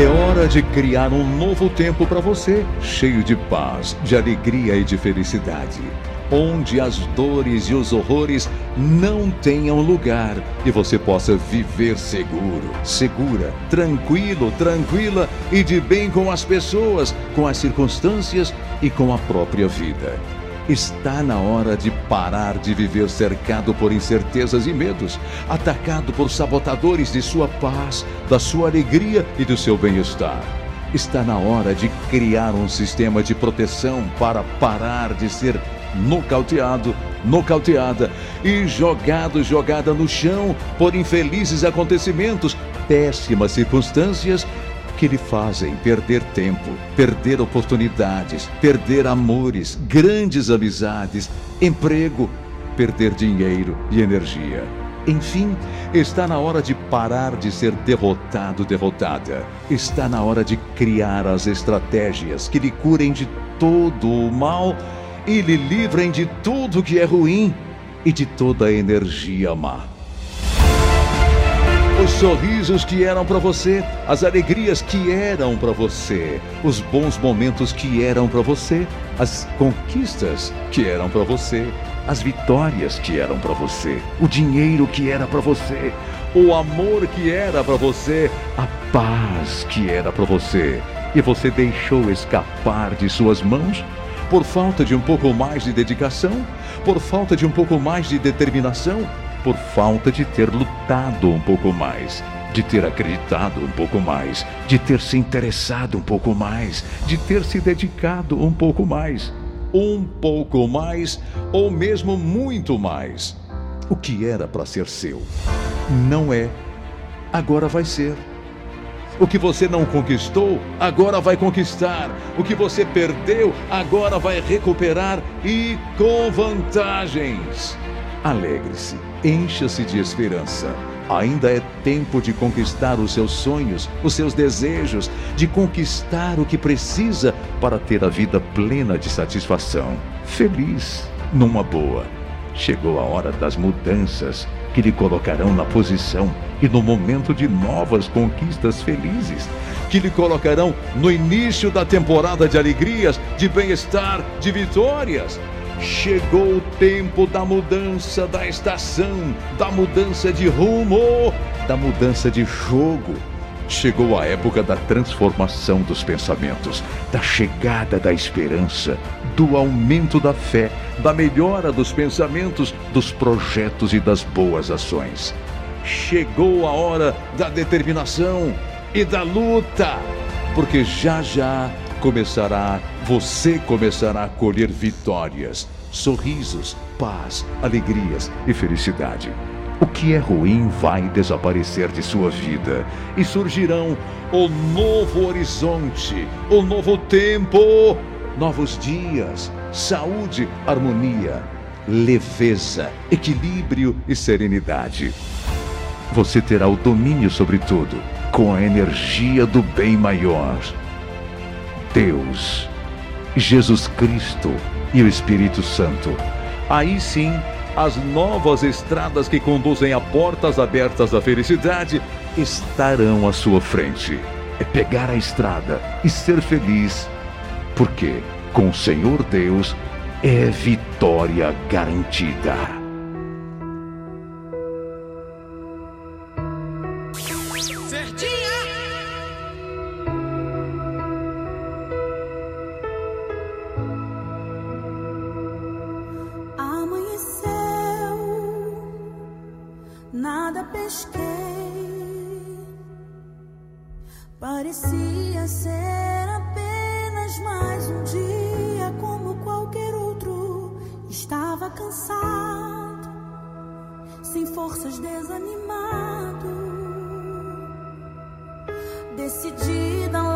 É hora de criar um novo tempo para você, cheio de paz, de alegria e de felicidade. Onde as dores e os horrores não tenham lugar e você possa viver seguro, segura, tranquilo, tranquila e de bem com as pessoas, com as circunstâncias e com a própria vida. Está na hora de parar de viver cercado por incertezas e medos, atacado por sabotadores de sua paz, da sua alegria e do seu bem-estar. Está na hora de criar um sistema de proteção para parar de ser nocauteado, nocauteada e jogado, jogada no chão por infelizes acontecimentos, péssimas circunstâncias que lhe fazem perder tempo, perder oportunidades, perder amores, grandes amizades, emprego, perder dinheiro e energia. Enfim, está na hora de parar de ser derrotado, derrotada. Está na hora de criar as estratégias que lhe curem de todo o mal e lhe livrem de tudo que é ruim e de toda a energia má os sorrisos que eram para você, as alegrias que eram para você, os bons momentos que eram para você, as conquistas que eram para você, as vitórias que eram para você, o dinheiro que era para você, o amor que era para você, a paz que era para você, e você deixou escapar de suas mãos? Por falta de um pouco mais de dedicação, por falta de um pouco mais de determinação, por falta de ter lutado um pouco mais, de ter acreditado um pouco mais, de ter se interessado um pouco mais, de ter se dedicado um pouco mais. Um pouco mais, ou mesmo muito mais. O que era para ser seu, não é, agora vai ser. O que você não conquistou, agora vai conquistar. O que você perdeu, agora vai recuperar e com vantagens. Alegre-se encha-se de esperança. Ainda é tempo de conquistar os seus sonhos, os seus desejos, de conquistar o que precisa para ter a vida plena de satisfação. Feliz, numa boa. Chegou a hora das mudanças que lhe colocarão na posição e no momento de novas conquistas felizes, que lhe colocarão no início da temporada de alegrias, de bem-estar, de vitórias Chegou o tempo da mudança da estação, da mudança de rumo, da mudança de jogo. Chegou a época da transformação dos pensamentos, da chegada da esperança, do aumento da fé, da melhora dos pensamentos, dos projetos e das boas ações. Chegou a hora da determinação e da luta, porque já já começará, você começará a colher vitórias, sorrisos, paz, alegrias e felicidade. O que é ruim vai desaparecer de sua vida e surgirão o novo horizonte, o novo tempo, novos dias, saúde, harmonia, leveza, equilíbrio e serenidade. Você terá o domínio sobre tudo com a energia do bem maior Deus, Jesus Cristo e o Espírito Santo. Aí sim, as novas estradas que conduzem a portas abertas da felicidade estarão à sua frente. É pegar a estrada e ser feliz, porque com o Senhor Deus é vitória garantida. Parecia ser apenas mais um dia como qualquer outro. Estava cansado, sem forças, desanimado. Decidida